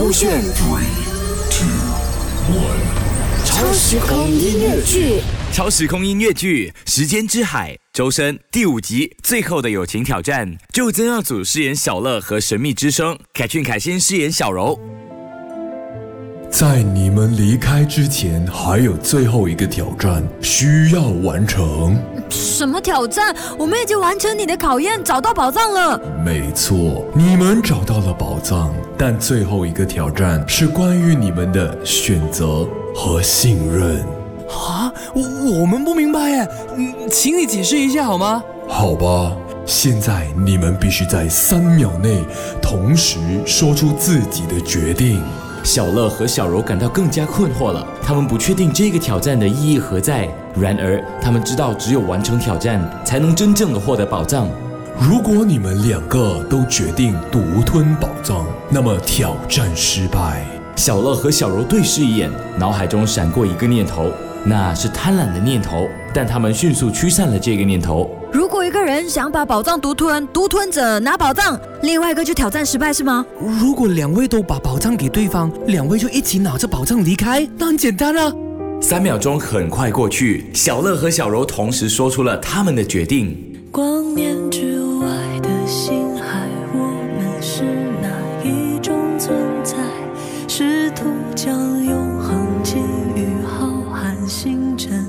勾选超时空音乐剧。超时空音乐剧《时间之海》周深第五集最后的友情挑战，就曾耀祖饰演小乐和神秘之声，凯俊凯先饰演小柔。在你们离开之前，还有最后一个挑战需要完成。什么挑战？我们已经完成你的考验，找到宝藏了。没错，你们找到了宝藏，但最后一个挑战是关于你们的选择和信任。啊，我我们不明白哎，嗯，请你解释一下好吗？好吧，现在你们必须在三秒内同时说出自己的决定。小乐和小柔感到更加困惑了，他们不确定这个挑战的意义何在。然而，他们知道只有完成挑战，才能真正的获得宝藏。如果你们两个都决定独吞宝藏，那么挑战失败。小乐和小柔对视一眼，脑海中闪过一个念头，那是贪婪的念头，但他们迅速驱散了这个念头。如果一个人想把宝藏独吞，独吞者拿宝藏，另外一个就挑战失败是吗？如果两位都把宝藏给对方，两位就一起拿着宝藏离开，那很简单啊。三秒钟很快过去，小乐和小柔同时说出了他们的决定。光年之外的星海，我们是哪一种存在？试图将永恒寄予浩瀚星辰，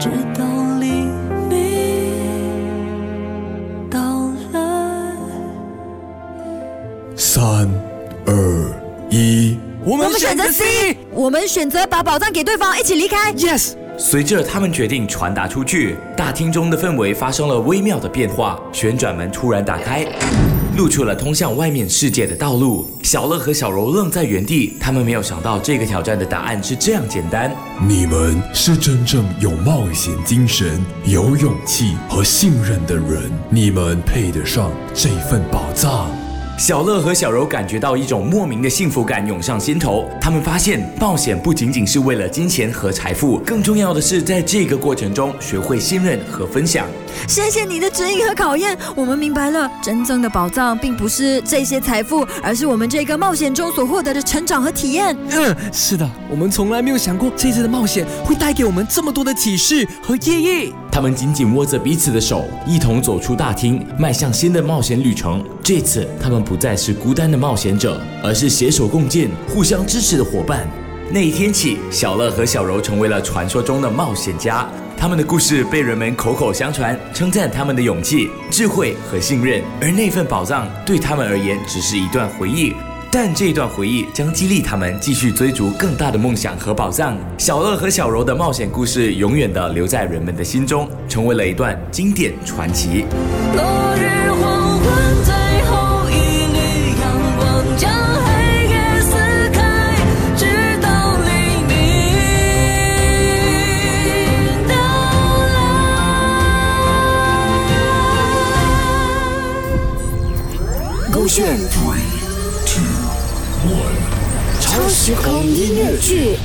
直到黎明到来。三、二、一，我们选择 C。我们选择把宝藏给对方，一起离开。Yes，随着他们决定传达出去，大厅中的氛围发生了微妙的变化。旋转门突然打开，露出了通向外面世界的道路。小乐和小柔愣在原地，他们没有想到这个挑战的答案是这样简单。你们是真正有冒险精神、有勇气和信任的人，你们配得上这份宝藏。小乐和小柔感觉到一种莫名的幸福感涌上心头。他们发现，冒险不仅仅是为了金钱和财富，更重要的是在这个过程中学会信任和分享。谢谢你的指引和考验，我们明白了，真正的宝藏并不是这些财富，而是我们这个冒险中所获得的成长和体验。嗯，是的，我们从来没有想过这次的冒险会带给我们这么多的启示和意义。他们紧紧握着彼此的手，一同走出大厅，迈向新的冒险旅程。这次，他们不再是孤单的冒险者，而是携手共建、互相支持的伙伴。那一天起，小乐和小柔成为了传说中的冒险家。他们的故事被人们口口相传，称赞他们的勇气、智慧和信任。而那份宝藏对他们而言只是一段回忆，但这段回忆将激励他们继续追逐更大的梦想和宝藏。小乐和小柔的冒险故事永远的留在人们的心中，成为了一段经典传奇。落日黄昏，最后一缕阳光将黑夜撕开，直到黎明到来。勾选超时空音乐剧。